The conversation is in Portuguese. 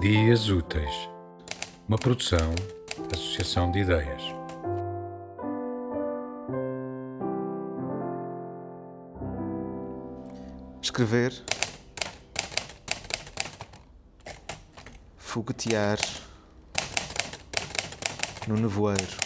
Dias Úteis, uma produção, associação de ideias. Escrever, foguetear no nevoeiro.